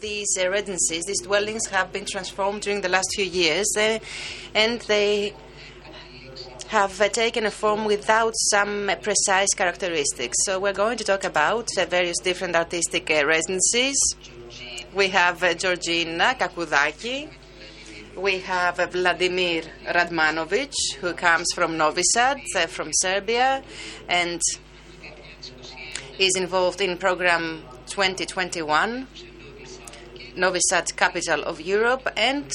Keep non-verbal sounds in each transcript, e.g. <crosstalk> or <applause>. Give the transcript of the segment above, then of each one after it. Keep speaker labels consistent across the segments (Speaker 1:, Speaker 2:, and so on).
Speaker 1: these uh, residencies, these dwellings, have been transformed during the last few years, uh, and they have uh, taken a form without some uh, precise characteristics. So we're going to talk about uh, various different artistic uh, residencies. We have Georgina Kakudaki. We have Vladimir Radmanovic, who comes from Novi Sad, from Serbia, and is involved in program 2021, Novi Sad, capital of Europe, and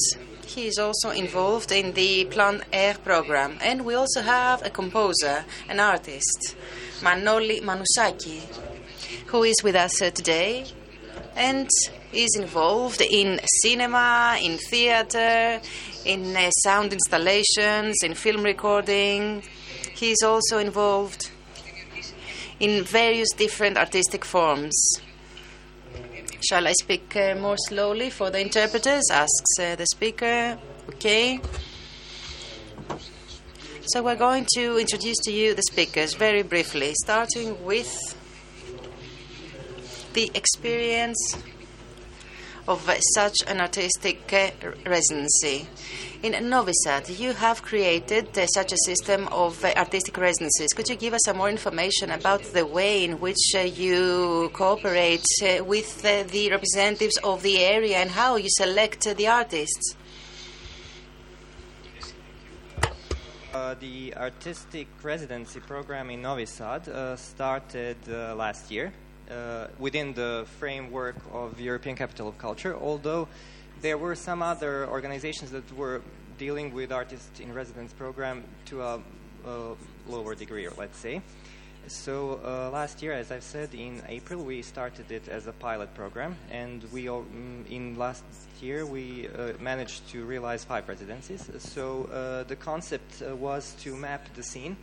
Speaker 1: he is also involved in the Plan Air program. And we also have a composer, an artist, Manoli Manousaki, who is with us uh, today and is involved in cinema, in theater, in uh, sound installations, in film recording. He is also involved in various different artistic forms. Shall I speak uh, more slowly for the interpreters? asks uh, the speaker. Okay. So we're going to introduce to you the speakers very briefly, starting with the experience of such an artistic uh, residency. In Novi Sad, you have created uh, such a system of uh, artistic residencies. Could you give us some more information about the way in which you cooperate with the representatives of the area and how you select the artists?
Speaker 2: Uh, the artistic residency program in Novi Sad uh, started uh, last year uh, within the framework of European Capital of Culture, although there were some other organizations that were dealing with artists in residence program to a, a lower degree, let's say. So uh, last year, as I've said, in April we started it as a pilot program, and we mm, in last year we uh, managed to realize five residencies. So uh, the concept uh, was to map the scene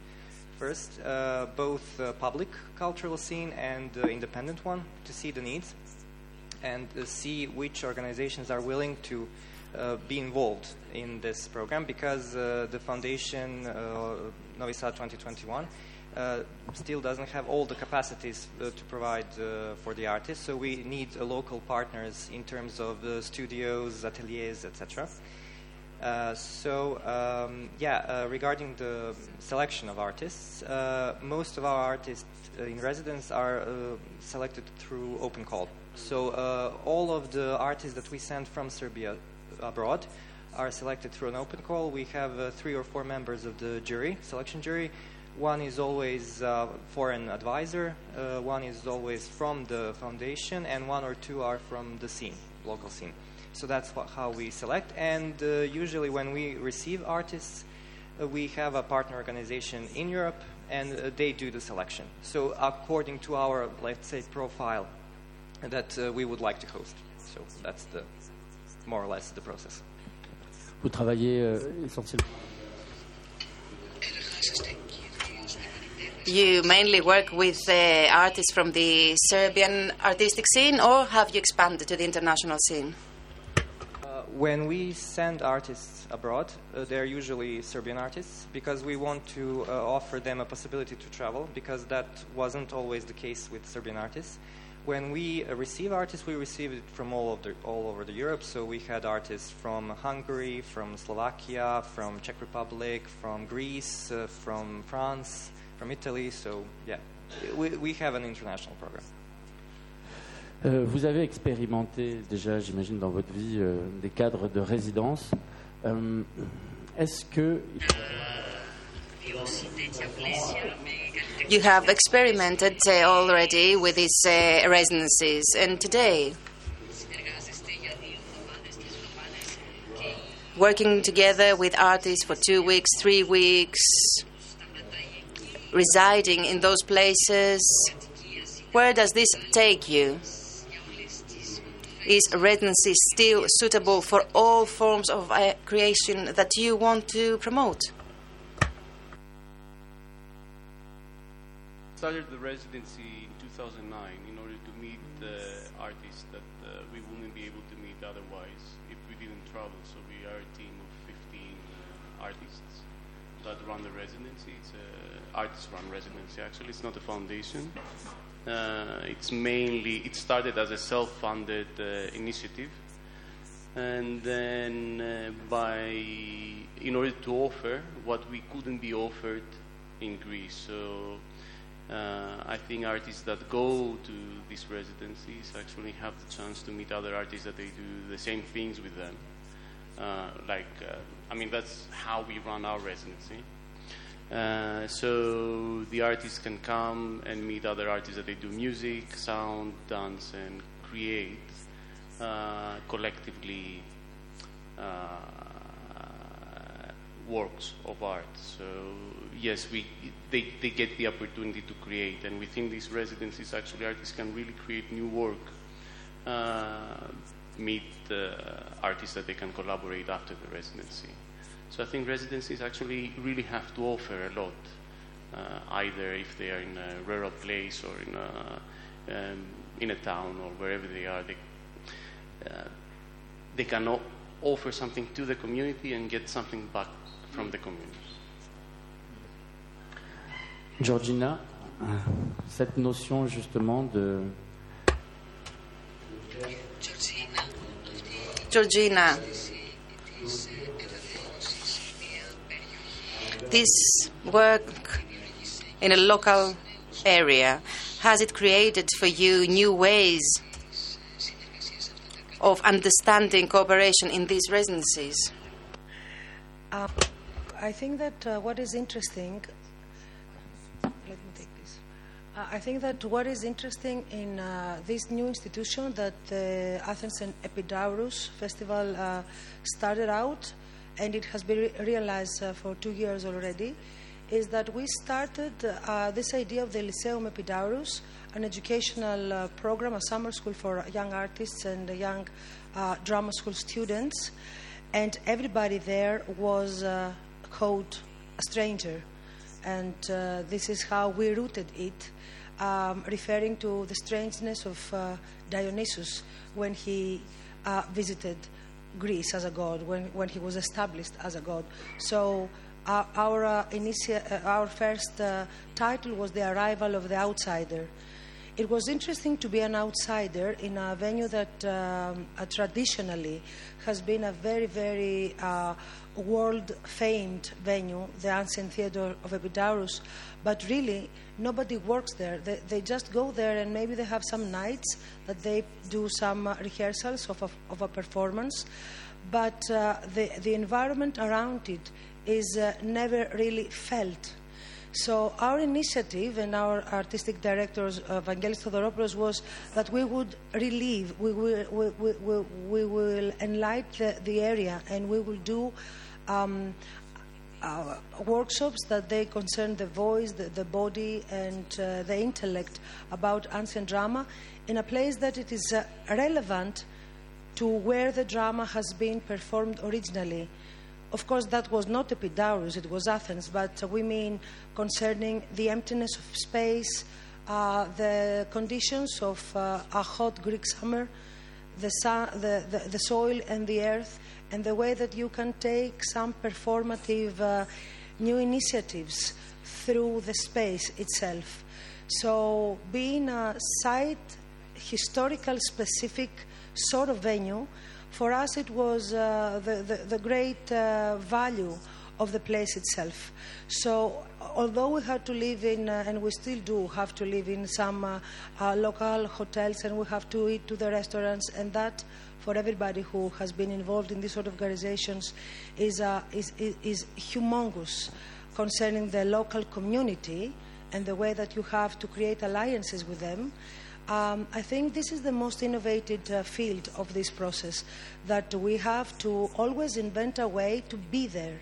Speaker 2: first, uh, both uh, public cultural scene and uh, independent one, to see the needs and uh, see which organizations are willing to uh, be involved in this program because uh, the foundation uh, Novi Sad 2021 uh, still doesn't have all the capacities to provide for the artists. So we need local partners in terms of studios ateliers etc uh, so um, yeah, uh, regarding the selection of artists, uh, most of our artists uh, in residence are uh, selected through open call. So uh, all of the artists that we send from Serbia abroad are selected through an open call. We have three or four members of the jury, selection jury. One is always foreign advisor, one is always from the foundation, and one or two are from the scene, local scene. So that's wha- how we select. And uh, usually, when we receive artists, uh, we have a partner organization in Europe, and uh, they do the selection. So according to our, let's say, profile that uh, we would like to host. So that's the more or less the process.
Speaker 3: Vous travaillez euh, essentiellement.
Speaker 1: You mainly work with uh, artists from the Serbian artistic scene, or have you expanded to the international scene?
Speaker 2: When we send artists abroad, uh, they're usually Serbian artists because we want to uh, offer them a possibility to travel because that wasn't always the case with Serbian artists. When we uh, receive artists, we receive it from all all over the Europe. So we had artists from Hungary, from Slovakia, from Czech Republic, from Greece, uh, from France, from Italy. So yeah, we, we have an international program.
Speaker 3: Euh, vous avez expérimenté déjà, j'imagine, dans votre vie, euh, des cadres de résidence. Euh, Est-ce que
Speaker 1: You have experimented uh, already with these uh, residencies, and today, working together with artists for two weeks, three weeks, residing in those places, where does this take you? Is residency still suitable for all forms of uh, creation that you want to promote?
Speaker 4: started the residency in 2009 in order to meet the artists that uh, we wouldn't be able to meet otherwise if we didn't travel. So we are a team of 15 uh, artists that run the residency. It's an artist-run residency. Actually, it's not a foundation. Uh, it's mainly it started as a self-funded uh, initiative, and then uh, by in order to offer what we couldn't be offered in Greece. So uh, I think artists that go to these residencies actually have the chance to meet other artists that they do the same things with them. Uh, like, uh, I mean, that's how we run our residency. Uh, so the artists can come and meet other artists that they do music, sound, dance, and create uh, collectively uh, works of art. So yes, we they, they get the opportunity to create, and within these residencies, actually, artists can really create new work, uh, meet uh, artists that they can collaborate after the residency. So I think residencies actually really have to offer a lot, uh, either if they are in a rural place or in a, um, in a town or wherever they are. They, uh, they can o- offer something to the community and get something back from the community.
Speaker 3: Georgina, cette notion justement de
Speaker 1: Georgina, this work in a local area, has it created for you new ways of understanding cooperation in these residencies?
Speaker 5: Uh, I think that uh, what is interesting. Let me take this. Uh, I think that what is interesting in uh, this new institution that the Athens and Epidaurus Festival uh, started out, and it has been re- realized uh, for two years already, is that we started uh, this idea of the Lyceum Epidaurus, an educational uh, program, a summer school for young artists and young uh, drama school students, and everybody there was called a stranger, and uh, this is how we rooted it, um, referring to the strangeness of uh, Dionysus when he uh, visited Greece as a god, when, when he was established as a god. So our, our, uh, uh, our first uh, title was The Arrival of the Outsider. It was interesting to be an outsider in a venue that um, uh, traditionally has been a very, very uh, world famed venue, the Ancient Theatre of Epidaurus. But really, nobody works there. They, they just go there and maybe they have some nights that they do some rehearsals of a, of a performance. But uh, the, the environment around it is uh, never really felt. So our initiative and our artistic director, uh, Vangelis was that we would relieve, we will, we, we, we, we will enlighten the, the area and we will do um, uh, workshops that they concern the voice, the, the body, and uh, the intellect about ancient drama in a place that it is uh, relevant to where the drama has been performed originally. Of course, that was not Epidaurus, it was Athens, but we mean concerning the emptiness of space, uh, the conditions of uh, a hot Greek summer, the, sun, the, the, the, soil and the earth, and the way that you can take some performative uh, new initiatives through the space itself. So, being a site historical specific sort of venue, for us it was uh, the, the, the, great uh, value of the place itself. So, although we had to live in, uh, and we still do have to live in some uh, uh, local hotels, and we have to eat to the restaurants, and that for everybody who has been involved in these sort of organizations is, uh, is, is, is humongous concerning the local community and the way that you have to create alliances with them. Um, I think this is the most innovative uh, field of this process that we have to always invent a way to be there.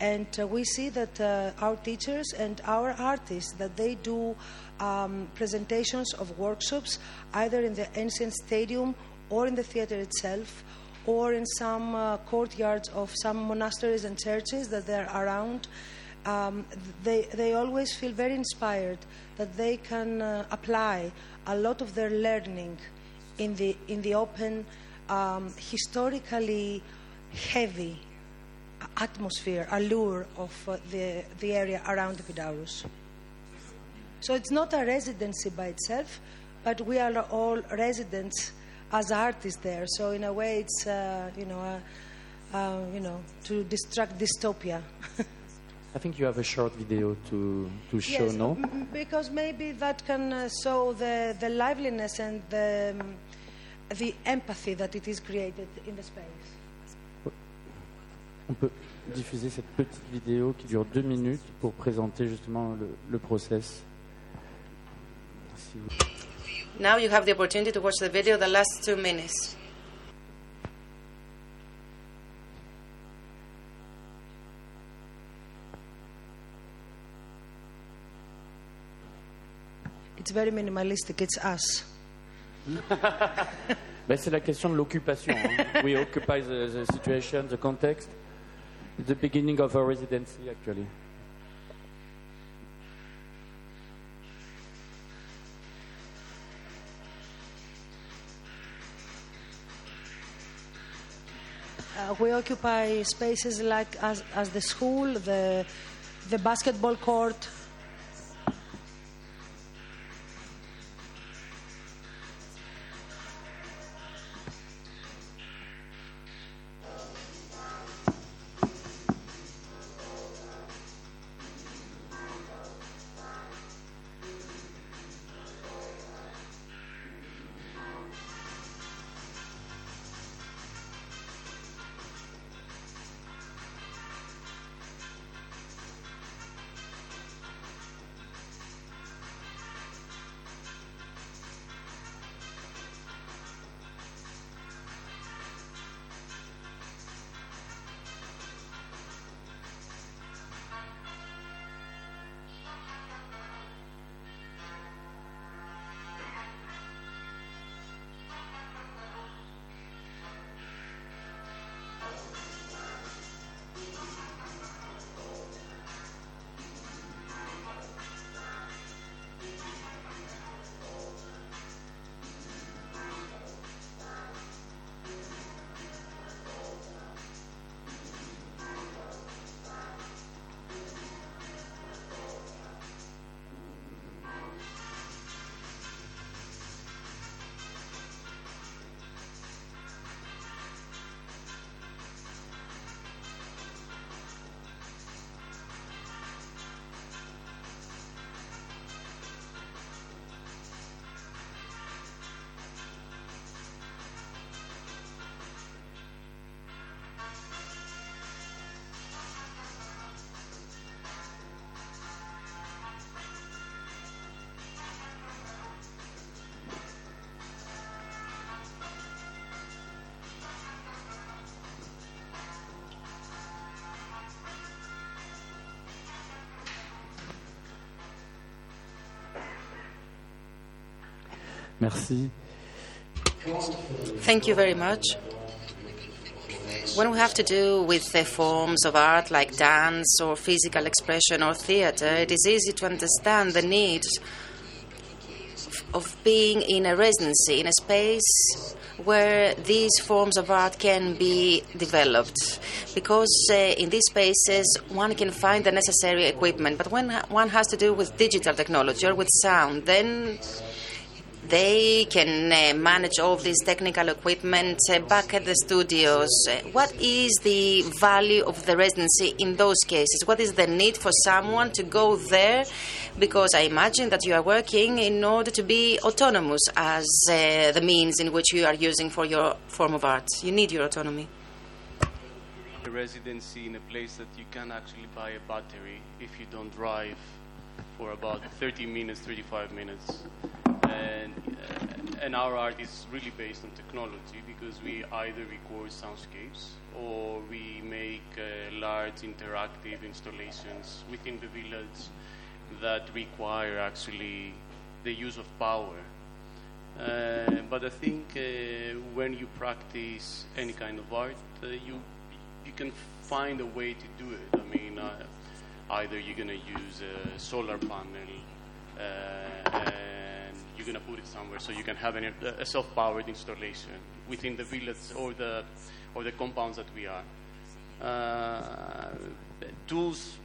Speaker 5: And uh, we see that uh, our teachers and our artists that they do um, presentations of workshops either in the ancient stadium or in the theater itself or in some uh, courtyards of some monasteries and churches that they're around. Um, they, they always feel very inspired that they can uh, apply a lot of their learning in the, in the open, um, historically heavy atmosphere, allure of uh, the, the area around Epidaurus. So it's not a residency by itself, but we are all residents as artists there. So in a way, it's uh, you know, uh, you know, to distract dystopia. <laughs>
Speaker 3: I think you have a short video to, to show,
Speaker 5: yes,
Speaker 3: no?
Speaker 5: because maybe that can uh, show the, the liveliness and the, um, the empathy that it is created in the space.
Speaker 3: On peut diffuser cette petite vidéo qui dure deux minutes pour présenter justement le, le process.
Speaker 1: Now you have the opportunity to watch the video the last two minutes.
Speaker 5: It's very minimalistic. It's us. <laughs>
Speaker 3: Ben, c'est la question de l'occupation. hein. <laughs> We occupy the, the situation, the context. The beginning of our residency, actually.
Speaker 5: Uh, we occupy spaces like as, as the school, the, the basketball court.
Speaker 3: Merci.
Speaker 1: Thank you very much. When we have to do with the forms of art like dance or physical expression or theater, it is easy to understand the need of being in a residency, in a space where these forms of art can be developed. Because uh, in these spaces, one can find the necessary equipment. But when one has to do with digital technology or with sound, then they can uh, manage all this technical equipment uh, back at the studios. Uh, what is the value of the residency in those cases? What is the need for someone to go there? Because I imagine that you are working in order to be autonomous as uh, the means in which you are using for your form of art. You need your autonomy.
Speaker 4: Residency in a place that you can actually buy a battery if you don't drive for about 30 minutes, 35 minutes. And, uh, and our art is really based on technology because we either record soundscapes or we make uh, large interactive installations within the village that require actually the use of power. Uh, but I think uh, when you practice any kind of art, uh, you you can find a way to do it. I mean, uh, either you're gonna use a solar panel uh, and you're gonna put it somewhere so you can have an, a self-powered installation within the village or the or the compounds that we are. Uh, tools,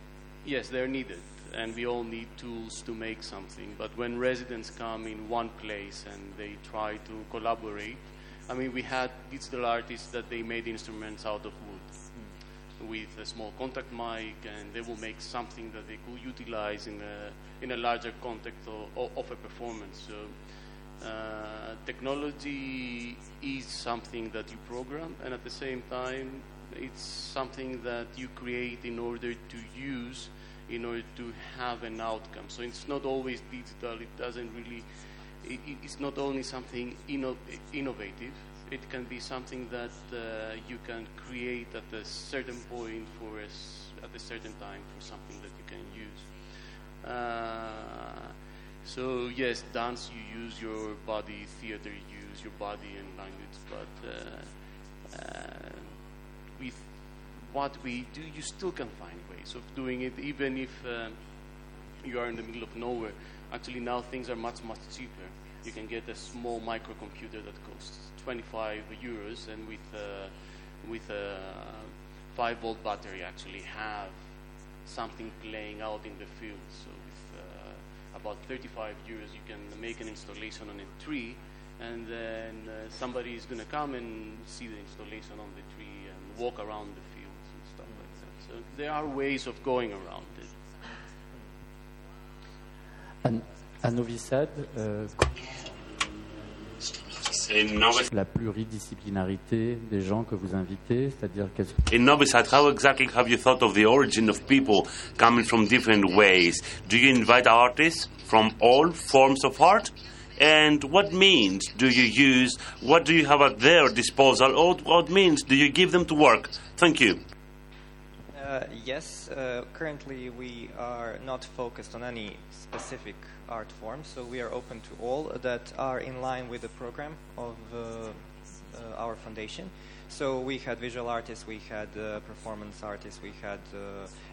Speaker 4: yes, they're needed, and we all need tools to make something. But when residents come in one place and they try to collaborate, I mean, we had digital artists that they made instruments out of wood with a small contact mic, and they will make something that they could utilize in a in a larger context of, of a performance. So. Uh, technology is something that you program, and at the same time, it's something that you create in order to use in order to have an outcome. So it's not always digital. It doesn't really. It, it's not only something inno- innovative. It can be something that uh, you can create at a certain point for us at a certain time for something that you can use. Uh, so yes, dance you use your body, theater you use your body and language, but uh, uh, with what we do, you still can find ways of doing it, even if uh, you are in the middle of nowhere. Actually, now things are much, much cheaper. You can get a small microcomputer that costs 25 euros, and with uh, with a 5 volt battery, actually have something playing out in the field. So with uh, about 35 euros, you can make an installation on a tree, and then uh, somebody is going to come and see the installation on the tree and walk around the fields and stuff like that. So there are ways of going around it.
Speaker 3: À, à Novi Sad, euh, la pluridisciplinarité des gens que vous invitez, c'est-à-dire qu'est-ce
Speaker 6: in Novi Sad, how exactly have you thought of the origin of people coming from different ways? Do you invite artists from all forms of art? And what means do you use? What do you have at their disposal? Or what means do you give them to work? Thank you.
Speaker 2: Uh, yes, uh, currently we are not focused on any specific art form, so we are open to all that are in line with the program of uh, uh, our foundation. So we had visual artists, we had uh, performance artists, we had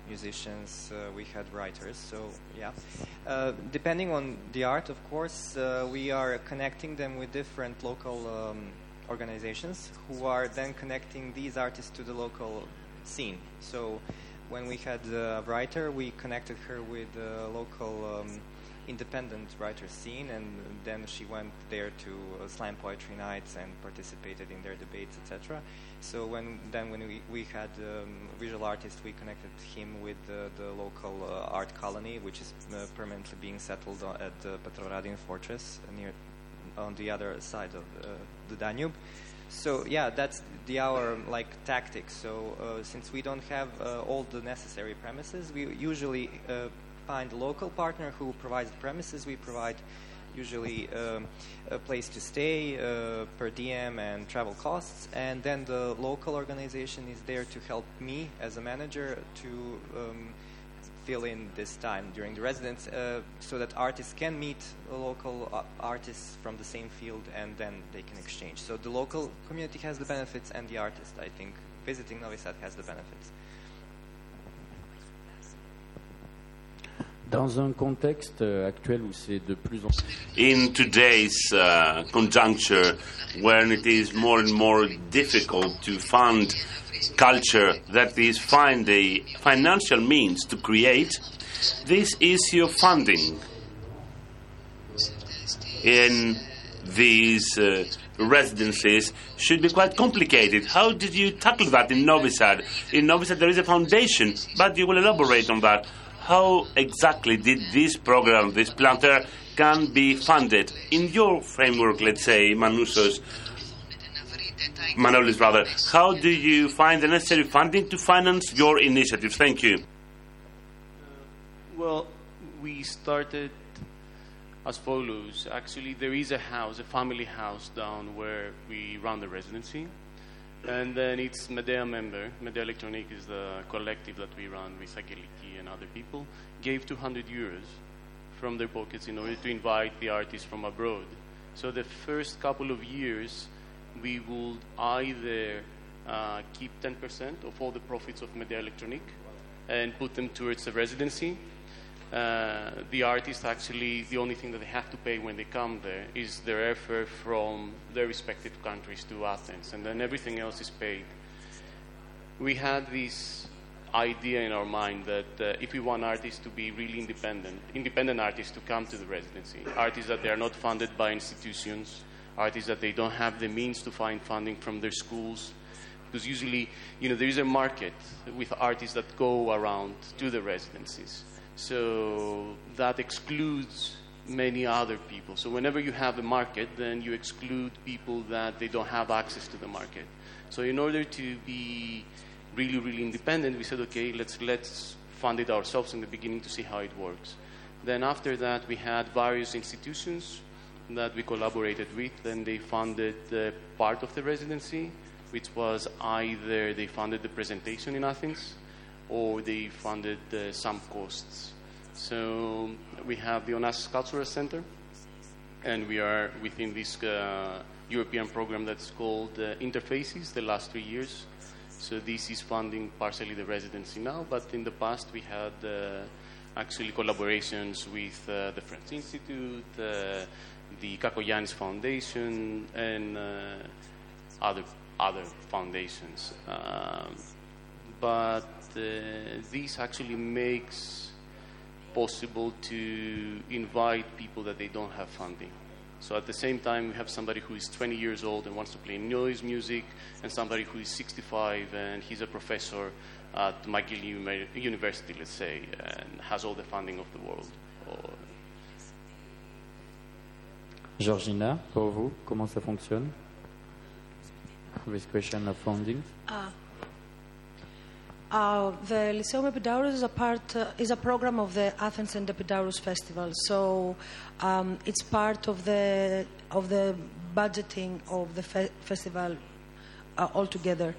Speaker 2: musicians, we had writers. So yeah, depending on the art, of course, we are connecting them with different local um, organizations who are then connecting these artists to the local scene. So when we had a writer, we connected her with the local um, independent writer scene, and then she went there to uh, slam poetry nights and participated in their debates, etc. So when then when we, we had um, visual artist, we connected him with uh, the local uh, art colony, which is uh, permanently being settled at the Petrovaradin fortress near on the other side of uh, the Danube. So yeah, that's the our like tactics. So uh, since we don't have uh, all the necessary premises, we usually uh, find local partner who provides the premises. We provide usually um, a place to stay, uh, per diem, and travel costs, and then the local organization is there to help me as a manager to. Um, fill in this time during the residence uh, so that artists can meet local uh, artists from the same field and then they can exchange. So the local community has the benefits and the artist, I think, visiting Novi Sad has the benefits.
Speaker 3: Dans un contexte euh, actuel où c'est de plus en
Speaker 6: In today's uh, conjuncture, when it is more and more difficult to fund culture that is find a financial means to create, this issue of funding in these uh, residencies should be quite complicated. How did you tackle that in Novi Sad? In Novi Sad, there is a foundation, but you will elaborate on that. How exactly did this program, this planter, can be funded in your framework? Let's say Manousos, Manolis rather. How do you find the necessary funding to finance your initiatives? Thank you.
Speaker 4: Well, we started as follows. Actually, there is a house, a family house down where we run the residency. And then it's Medea member. Medea Electronique is the collective that we run with Ageliki and other people. Gave 200 euros from their pockets in order to invite the artists from abroad. So the first couple of years, we would either uh, keep 10% of all the profits of Medea Electronique and put them towards the residency. Uh, the artists actually, the only thing that they have to pay when they come there is their airfare from their respective countries to Athens, and then everything else is paid. we had this idea in our mind that uh, if we want artists to be really independent, independent artists to come to the residency, artists that they are not funded by institutions, artists that they don't have the means to find funding from their schools, because usually, you know, there is a market with artists that go around to the residencies. So that excludes many other people. So whenever you have a market, then you exclude people that they don't have access to the market. So in order to be really, really independent, we said, okay, let's let's fund it ourselves in the beginning to see how it works. Then after that, we had various institutions that we collaborated with, and they funded part of the residency, which was either they funded the presentation in Athens or they funded some costs. So we have the Onassis Cultural Center, and we are within this uh, European program that's called uh, Interfaces the last three years. So this is funding partially the residency now, but in the past we had uh, actually collaborations with uh, the French Institute, uh, the Cacoyannis Foundation, and uh, other other foundations. Um, but this actually makes possible to invite people that they don't have funding. So at the same time, we have somebody who is 20 years old and wants to play noise music, and somebody who is 65 and he's a professor at McGill University, let's say, and has all the funding of the world. Or,
Speaker 3: Georgina, pour vous, comment ça fonctionne With question of funding
Speaker 5: Uh, the Lyceum Epidaurus is a part uh, is a program of the Athens and Epidaurus Festival. So um, it's part of the of the budgeting of the fe- festival uh, altogether.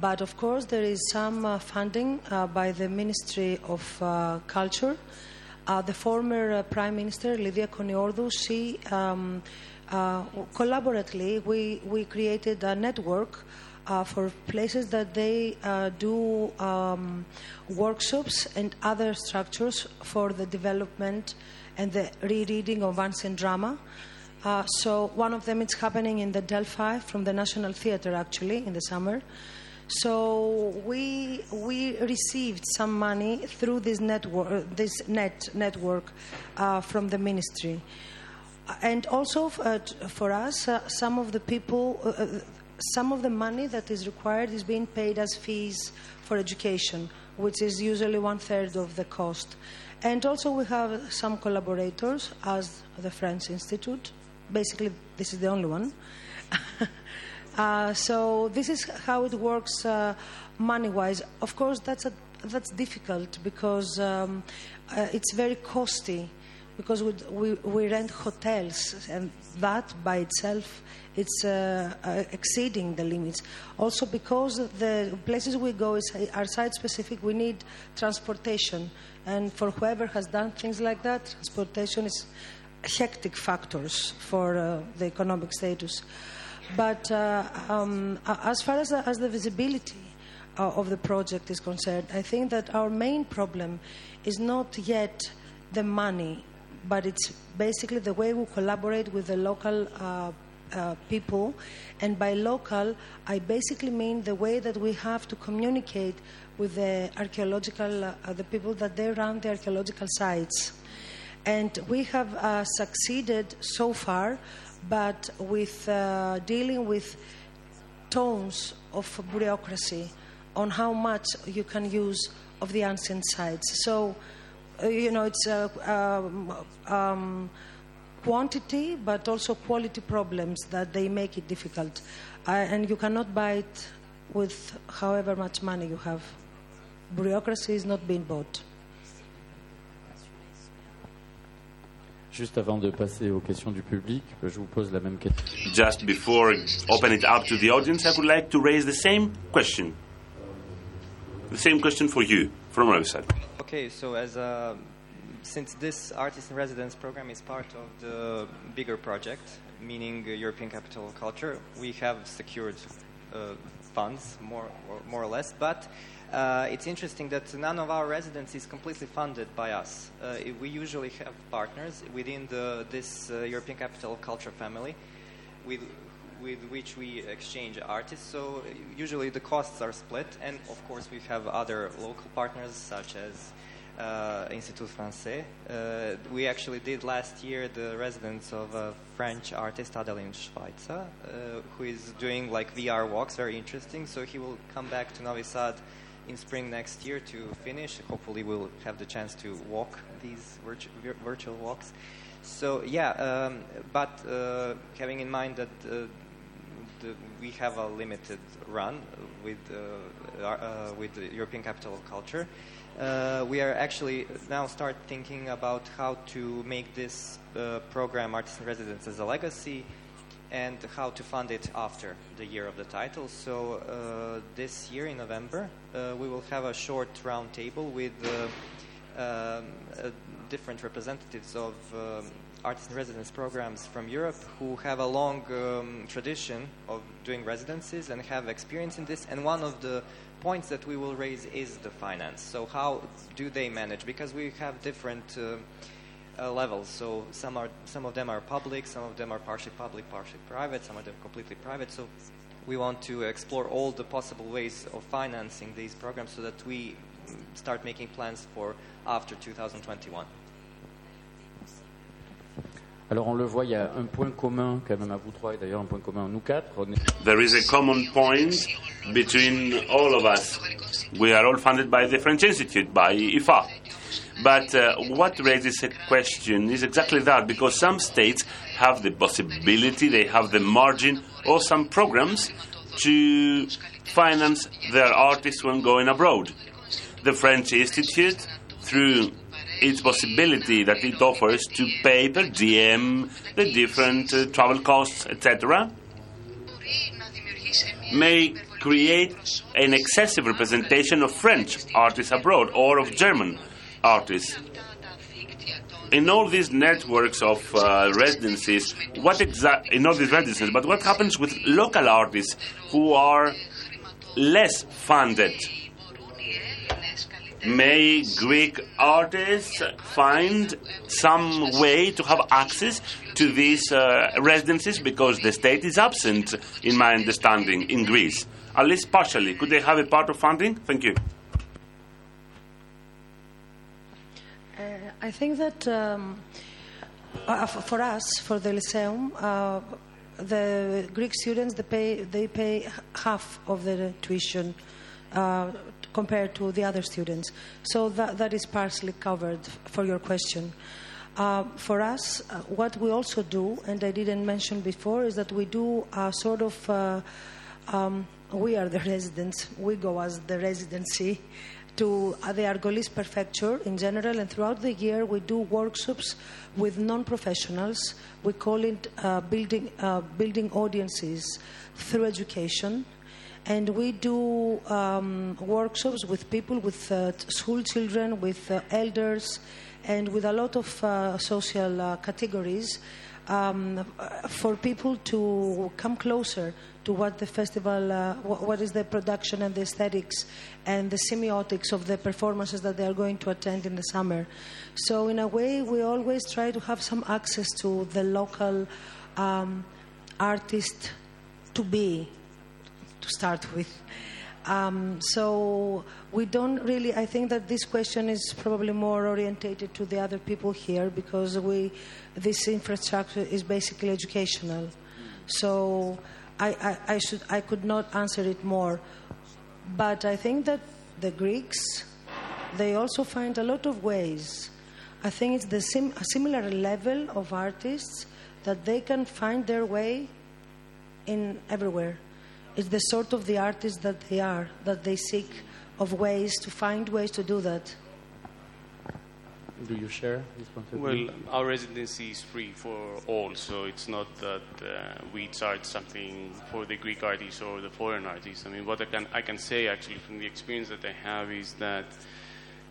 Speaker 5: But of course, there is some uh, funding uh, by the Ministry of uh, Culture. Uh, the former uh, Prime Minister Lydia Koniordou, she um, uh, collaboratively we we created a network uh, for places that they uh, do um, workshops and other structures for the development and the rereading of ancient drama. Uh, so one of them is happening in the Delphi from the National Theatre actually in the summer. So we we received some money through this network, this net network uh, from the ministry, and also uh, for us, uh, some of the people, uh, some of the money that is required is being paid as fees for education, which is usually one third of the cost. And also we have some collaborators, as the French Institute. Basically, this is the only one. <laughs> Uh, so this is how it works uh, money-wise. Of course, that's a, that's difficult because um, uh, it's very costly because we, we, we rent hotels and that by itself it's uh, uh, exceeding the limits. Also because the places we go is, are site-specific, we need transportation. And for whoever has done things like that, transportation is hectic factors for uh, the economic status. But uh, um, as far as the, as the visibility uh, of the project is concerned, I think that our main problem is not yet the money, but it's basically the way we collaborate with the local uh, uh, people. And by local, I basically mean the way that we have to communicate with the archaeological, uh, the people that they run the archaeological sites. And we have uh, succeeded so far, but with uh, dealing with tones of bureaucracy on how much you can use of the ancient sites. So, you know, it's a um, um, quantity, but also quality problems that they make it difficult. Uh, and you cannot buy it with however much money you have. Bureaucracy is not being bought.
Speaker 3: Juste avant de passer aux questions du public, je vous pose la même question.
Speaker 6: Just before open it up to the audience, I would like to raise the same question. The same question for you from our.
Speaker 2: Okay, so as a, since this artist in residence program is part of the bigger project, meaning uh, European Capital Culture, we have secured uh, funds more or, more or less, but uh, it's interesting that none of our residents is completely funded by us. Uh, we usually have partners within the, this uh, European Capital Culture family with with which we exchange artists. So usually the costs are split, and of course we have other local partners such as uh, Institut Français. Uh, we actually did last year the residence of a French artist, Adeline Schweitzer, uh, who is doing like VR walks, very interesting. So he will come back to Novi Sad in spring next year to finish. Hopefully, we'll have the chance to walk these virtu- vir- virtual walks. So yeah, um, but uh, having in mind that uh, we have a limited run with uh, uh, with the European Capital of Culture, uh, we are actually now start thinking about how to make this uh, program Artist in Residence as a legacy and how to fund it after the year of the title. So uh, this year in November, uh, we will have a short roundtable with uh, um, uh, different representatives of um, artist in residence programs from Europe who have a long um, tradition of doing residencies and have experience in this. And one of the points that we will raise is the finance. So how do they manage? Because we have different uh, uh, levels. So some are some of them are public, some of them are partially public, partially private, some of them completely private. So we want to explore all the possible ways of financing these programs so that we mm, start making plans for after 2021.
Speaker 3: Alors on le voit, il y a un point commun quand même à vous trois et d'ailleurs un point commun à nous quatre.
Speaker 6: There is a common point between all of us. We are all funded by the French Institute, by IFA. But uh, what raises a question is exactly that, because some states have the possibility, they have the margin, or some programs to finance their artists when going abroad. The French Institute, through its possibility that it offers to pay per diem, the different uh, travel costs, etc., may create an excessive representation of French artists abroad or of German artists. In all these networks of uh, residencies, what exa- in all these residencies, but what happens with local artists who are less funded? May Greek artists find some way to have access to these uh, residencies because the state is absent, in my understanding, in Greece, at least partially. Could they have a part of funding? Thank you.
Speaker 5: Uh, I think that um, uh, for us, for the Lyceum, uh, the Greek students they pay they pay half of the tuition uh, compared to the other students. So that that is partially covered for your question. Uh, for us, uh, what we also do, and I didn't mention before, is that we do a sort of uh, um, we are the <laughs> residents. We go as the residency to uh, the Argolis Prefecture in general, and throughout the year we do workshops with non-professionals. We call it uh, building uh, building audiences through education, and we do um, workshops with people, with uh, school children, with uh, elders, and with a lot of uh, social uh, categories um, for people to come closer to what the festival, uh, wh- what is the production and the aesthetics and the semiotics of the performances that they are going to attend in the summer. So, in a way, we always try to have some access to the local um, artist to be, to start with. Um, so we don't really. I think that this question is probably more orientated to the other people here because we, this infrastructure is basically educational. So I, I, I should I could not answer it more, but I think that the Greeks, they also find a lot of ways. I think it's the sim, a similar level of artists that they can find their way in everywhere. It's the sort of the artists that they are, that they seek of ways to find ways to do that.
Speaker 3: Do you share this point of
Speaker 4: Well, our residency is free for all, so it's not that uh, we charge something for the Greek artists or the foreign artists. I mean, what I can I can say actually from the experience that I have is that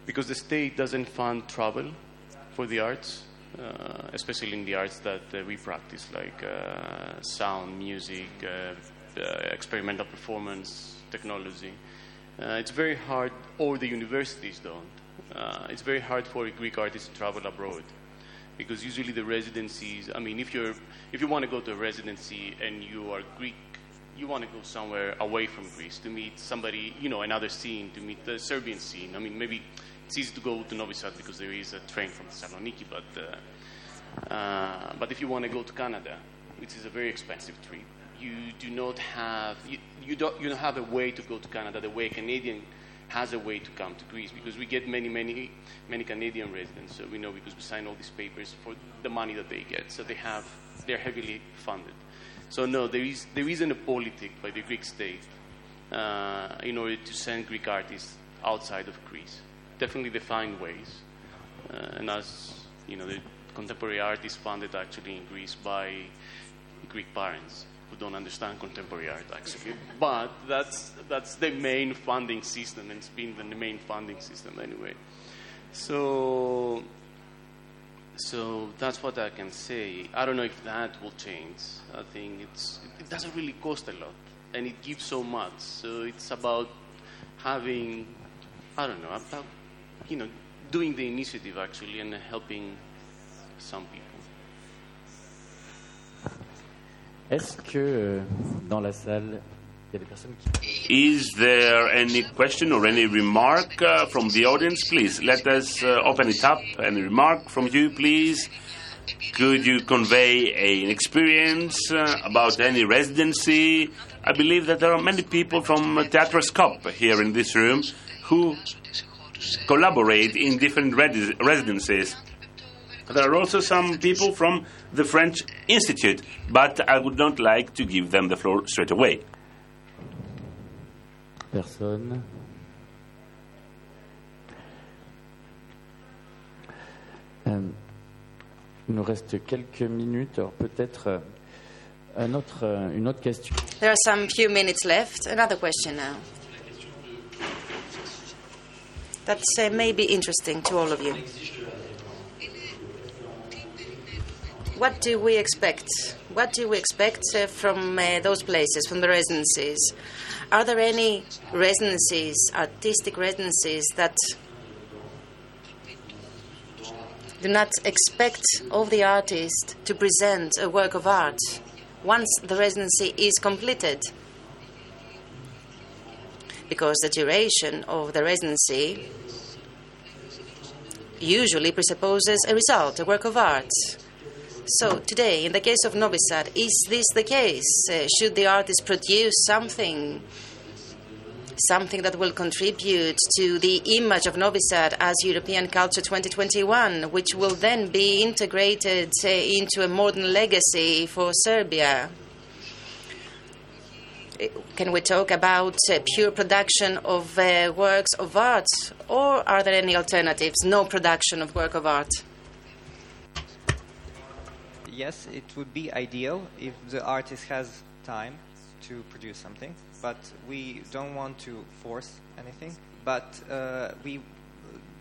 Speaker 4: because the state doesn't fund travel for the arts, uh, especially in the arts that uh, we practice, like uh, sound, music, uh, experimental performance, technology. Uh, it's very hard, or the universities don't. Uh, it's very hard for a Greek artists to travel abroad. because usually the residencies. I mean, if you're if you want to go to a residency and you are Greek, you want to go somewhere away from Greece to meet somebody, you know, another scene, to meet the Serbian scene. I mean, maybe it's easy to go to Novi Sad because there is a train from Thessaloniki, but uh, uh, but if you want to go to Canada, which is a very expensive trip, you do not have you, you don't you don't have a way to go to Canada the way a Canadian has a way to come to Greece because we get many many many Canadian residents. So we know because we sign all these papers for the money that they get. So they have they're heavily funded. So no, there is there isn't a politic by the Greek state uh, in order to send Greek artists outside of Greece. Definitely they find ways, uh, and as you know, the contemporary art is funded actually in Greece by Greek parents who don't understand contemporary art actually. but that's that's the main funding system, and it's been the main funding system anyway. So so that's what I can say. I don't know if that will change. I think it's it doesn't really cost a lot, and it gives so much. So it's about having, I don't know, about you know, doing the initiative actually and helping some people.
Speaker 3: Est-ce que euh, dans la salle, il y a des personnes qui...
Speaker 6: Is there any question or any remark uh, from the audience? Please let us uh, open it up. Any remark from you, please? Could you convey a, an experience uh, about any residency? I believe that there are many people from Teatroscope here in this room who collaborate in different resi- residencies. There are also some people from the French Institute, but I would not like to give them the floor straight away.
Speaker 3: Personne. Euh, il nous reste quelques minutes, alors peut-être euh, un autre, euh, une autre question.
Speaker 1: There are some few minutes left. Another question now. That's uh, maybe interesting to all of you. What do we expect? What do we expect uh, from uh, those places, from the residencies? Are there any residencies, artistic residencies, that do not expect of the artist to present a work of art once the residency is completed? Because the duration of the residency usually presupposes a result, a work of art. So, today, in the case of Novi Sad, is this the case? Uh, should the artist produce something, something that will contribute to the image of Novi Sad as European Culture 2021, which will then be integrated uh, into a modern legacy for Serbia? Uh, Can we talk about uh, pure production of uh, works of art, or are there any alternatives? No production of work of art.
Speaker 2: Yes, it would be ideal if the artist has time to produce something, but we don't want to force anything. But uh, we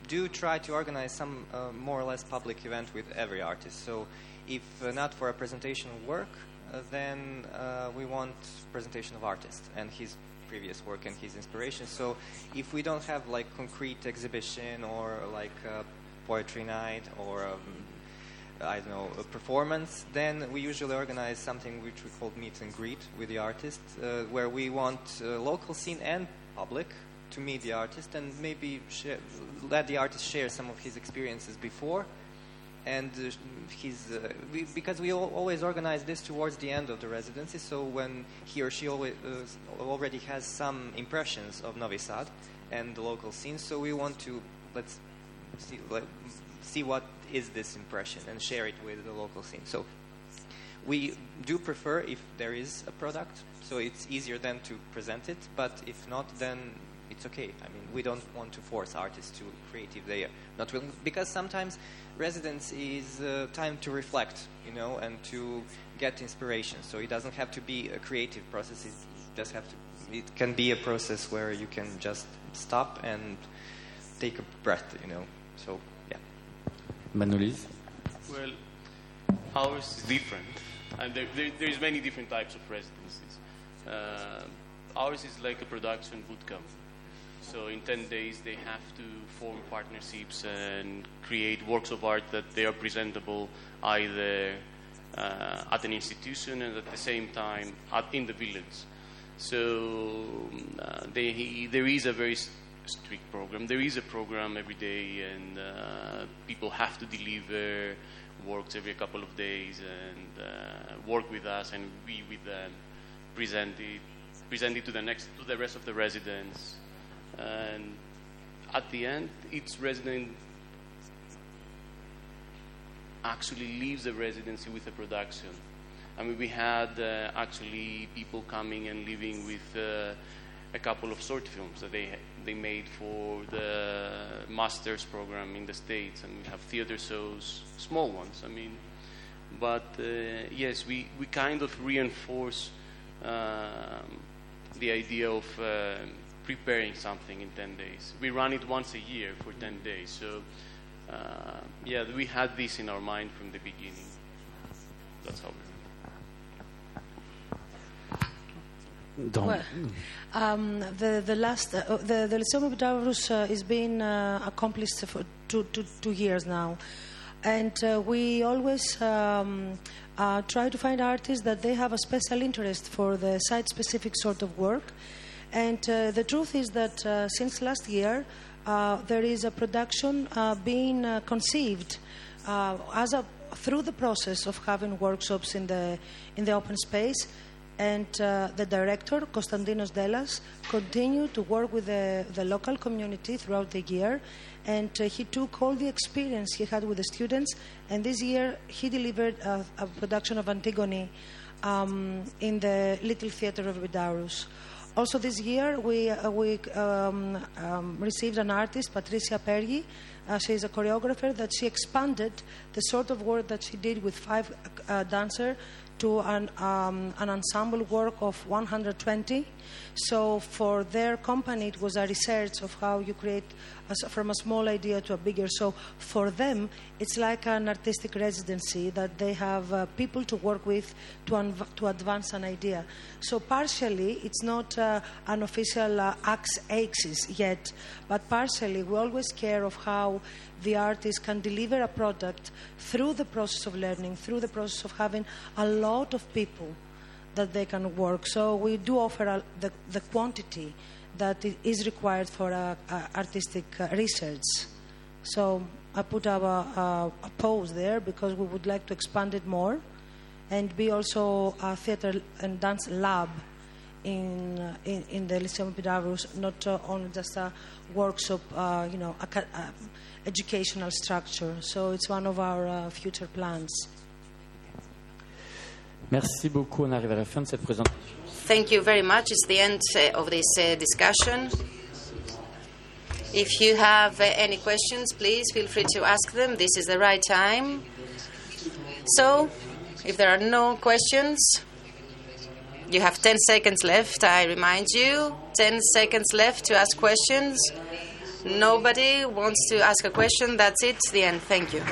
Speaker 2: do try to organize some uh, more or less public event with every artist. So, if uh, not for a presentation of work, uh, then uh, we want presentation of artist and his previous work and his inspiration. So, if we don't have like concrete exhibition or like poetry night or um, I don't know, a performance, then we usually organize something which we call meet and greet with the artist, uh, where we want uh, local scene and public to meet the artist and maybe share, let the artist share some of his experiences before. And uh, his, uh, we, because we al- always organize this towards the end of the residency, so when he or she always, uh, already has some impressions of Novi Sad and the local scene, so we want to let's see, let, see what is this impression and share it with the local scene. So we do prefer if there is a product, so it's easier then to present it. But if not, then it's okay. I mean, we don't want to force artists to create if they are not willing, because sometimes residence is uh, time to reflect, you know, and to get inspiration. So it doesn't have to be a creative process. It just have to. It can be a process where you can just stop and take a breath, you know. So.
Speaker 3: Manolis
Speaker 4: Well, ours is different, and there, there, there's many different types of residencies. Uh, ours is like a production boot camp. So in 10 days, they have to form partnerships and create works of art that they are presentable either uh, at an institution and at the same time at, in the village. So uh, they, there is a very strict program. There is a program every day, and uh, people have to deliver works every couple of days and uh, work with us, and we with them present it, present it to the next to the rest of the residents, and at the end, each resident actually leaves the residency with a production. I mean, we had uh, actually people coming and living with uh, a couple of short films that they they made for the master's program in the states, and we have theater shows, small ones. I mean, but uh, yes, we we kind of reinforce um, the idea of uh, preparing something in 10 days. We run it once a year for 10 days, so uh, yeah, we had this in our mind from the beginning. That's how we.
Speaker 3: Dans-
Speaker 5: Well, um, the the last uh, the the Lyceum Epidavros uh, is being uh, accomplished for two, two, two years now, and uh, we always um, uh, try to find artists that they have a special interest for the site-specific sort of work. And uh, the truth is that uh, since last year, there is a production being conceived as a through the process of having workshops in the in the open space and uh, the director, Konstantinos Delas, continued to work with the, the local community throughout the year. And uh, he took all the experience he had with the students. And this year, he delivered a, a production of Antigone um, in the Little Theatre of Epidaurus. Also, this year, we, uh, we um, um, received an artist, Patricia Apergi. Uh, she is a choreographer that she expanded the sort of work that she did with five uh, dancers to an, um, an ensemble work of 120. So for their company, it was a research of how you create from a small idea to a bigger. So for them, it's like an artistic residency that they have uh, people to work with to, to advance an idea. So partially, it's not uh, an official uh, ax axis yet, but partially, we always care of how the artist can deliver a product through the process of learning, through the process of having a lot of people that they can work. So we do offer the, the quantity that is required for uh, uh, artistic uh, research. So I put a, a, a pause there because we would like to expand it more and be also a theatre and dance lab in, uh, in, in the Lyceum Epidaurus, not uh, only just a workshop, uh, you know, aca- uh, educational structure. So it's one of our uh, future plans.
Speaker 3: Merci beaucoup. On arrive à la fin de cette présentation.
Speaker 1: Thank you very much. It's the end uh, of this uh, discussion. If you have uh, any questions, please feel free to ask them. This is the right time. So, if there are no questions, you have 10 seconds left. I remind you 10 seconds left to ask questions. Nobody wants to ask a question. That's it. The end. Thank you.